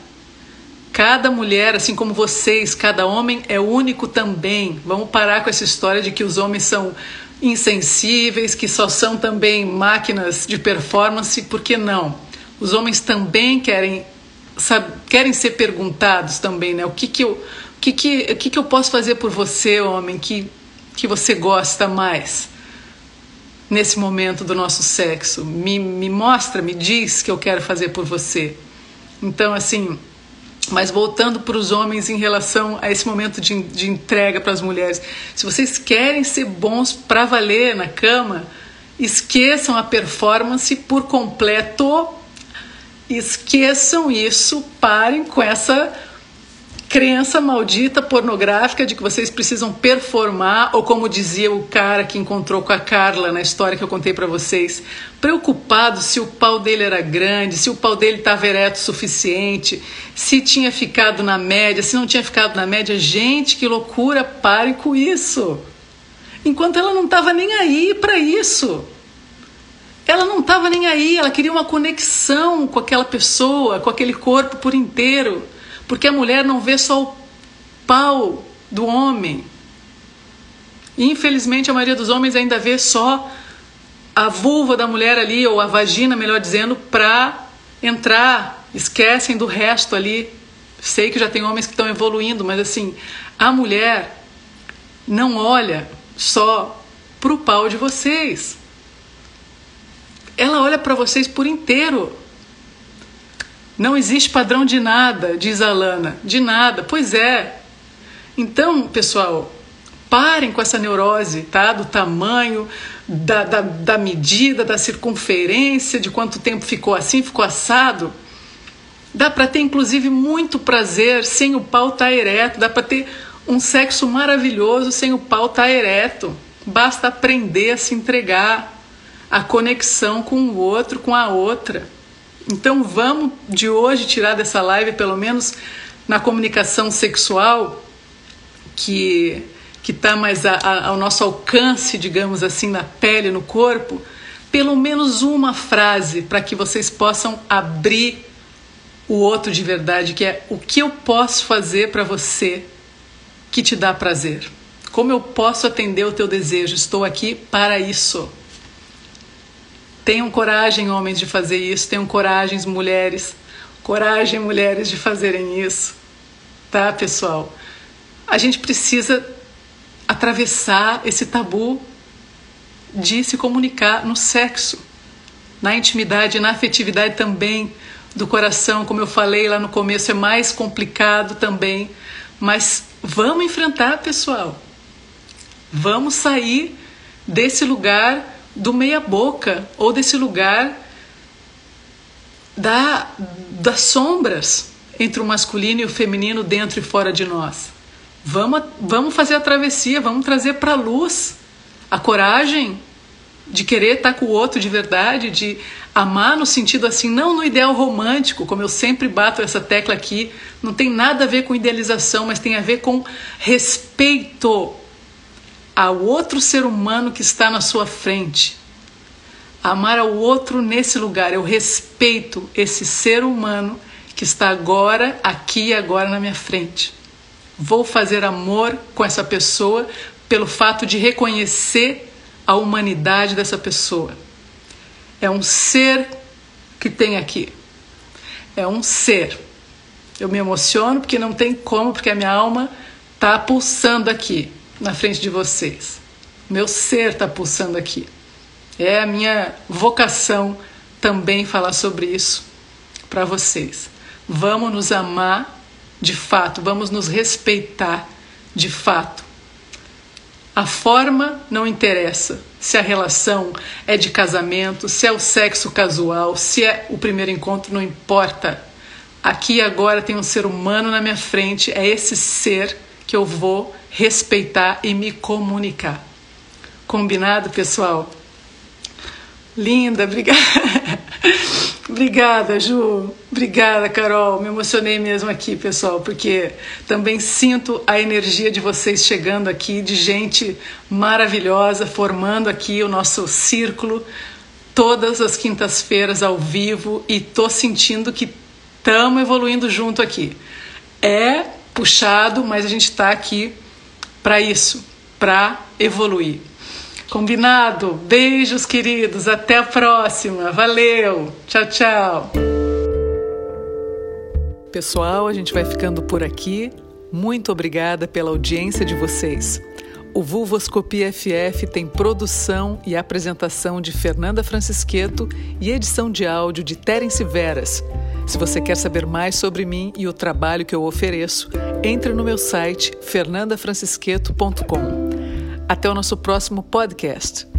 Cada mulher, assim como vocês, cada homem é único também. Vamos parar com essa história de que os homens são insensíveis, que só são também máquinas de performance, por que não? Os homens também querem sabe, querem ser perguntados também, né? O que que eu, o que que, o que que eu posso fazer por você, homem, que que você gosta mais nesse momento do nosso sexo? Me, me mostra, me diz que eu quero fazer por você. Então, assim, mas voltando para os homens em relação a esse momento de, de entrega para as mulheres, se vocês querem ser bons para valer na cama, esqueçam a performance por completo, esqueçam isso, parem com essa crença maldita pornográfica de que vocês precisam performar, ou como dizia o cara que encontrou com a Carla na história que eu contei para vocês, preocupado se o pau dele era grande, se o pau dele estava ereto o suficiente, se tinha ficado na média, se não tinha ficado na média. Gente, que loucura, pare com isso. Enquanto ela não estava nem aí para isso. Ela não estava nem aí, ela queria uma conexão com aquela pessoa, com aquele corpo por inteiro. Porque a mulher não vê só o pau do homem. Infelizmente, a maioria dos homens ainda vê só a vulva da mulher ali, ou a vagina, melhor dizendo, para entrar. Esquecem do resto ali. Sei que já tem homens que estão evoluindo, mas assim, a mulher não olha só para o pau de vocês. Ela olha para vocês por inteiro. Não existe padrão de nada, diz Alana. De nada. Pois é. Então, pessoal, parem com essa neurose, tá? Do tamanho, da, da, da medida, da circunferência, de quanto tempo ficou assim, ficou assado. Dá para ter, inclusive, muito prazer sem o pau estar tá ereto. Dá para ter um sexo maravilhoso sem o pau estar tá ereto. Basta aprender a se entregar, a conexão com o outro, com a outra. Então vamos de hoje tirar dessa live, pelo menos na comunicação sexual, que que está mais a, a, ao nosso alcance, digamos assim, na pele, no corpo, pelo menos uma frase para que vocês possam abrir o outro de verdade, que é o que eu posso fazer para você que te dá prazer? Como eu posso atender o teu desejo? Estou aqui para isso. Tenham coragem, homens, de fazer isso, tenham coragem, mulheres. Coragem, mulheres, de fazerem isso, tá, pessoal? A gente precisa atravessar esse tabu de se comunicar no sexo, na intimidade, na afetividade também do coração, como eu falei lá no começo, é mais complicado também, mas vamos enfrentar, pessoal. Vamos sair desse lugar do meia-boca ou desse lugar da, das sombras entre o masculino e o feminino dentro e fora de nós. Vamos, vamos fazer a travessia, vamos trazer para a luz a coragem de querer estar com o outro de verdade, de amar no sentido assim, não no ideal romântico, como eu sempre bato essa tecla aqui, não tem nada a ver com idealização, mas tem a ver com respeito ao outro ser humano que está na sua frente. Amar ao outro nesse lugar, eu respeito esse ser humano que está agora, aqui e agora na minha frente. Vou fazer amor com essa pessoa pelo fato de reconhecer a humanidade dessa pessoa. É um ser que tem aqui. É um ser. Eu me emociono porque não tem como, porque a minha alma está pulsando aqui na frente de vocês. Meu ser está pulsando aqui. É a minha vocação também falar sobre isso para vocês. Vamos nos amar de fato, vamos nos respeitar de fato. A forma não interessa. Se a relação é de casamento, se é o sexo casual, se é o primeiro encontro, não importa. Aqui agora tem um ser humano na minha frente, é esse ser que eu vou respeitar e me comunicar. Combinado, pessoal? Linda, obrigada. obrigada, Ju. Obrigada, Carol. Me emocionei mesmo aqui, pessoal, porque também sinto a energia de vocês chegando aqui, de gente maravilhosa, formando aqui o nosso círculo todas as quintas-feiras ao vivo e tô sentindo que estamos evoluindo junto aqui. É puxado, mas a gente está aqui para isso, para evoluir. Combinado? Beijos, queridos. Até a próxima. Valeu. Tchau, tchau. Pessoal, a gente vai ficando por aqui. Muito obrigada pela audiência de vocês. O Vulvoscopia FF tem produção e apresentação de Fernanda Francisqueto e edição de áudio de Terence Veras. Se você quer saber mais sobre mim e o trabalho que eu ofereço, entre no meu site fernandafrancisqueto.com. Até o nosso próximo podcast.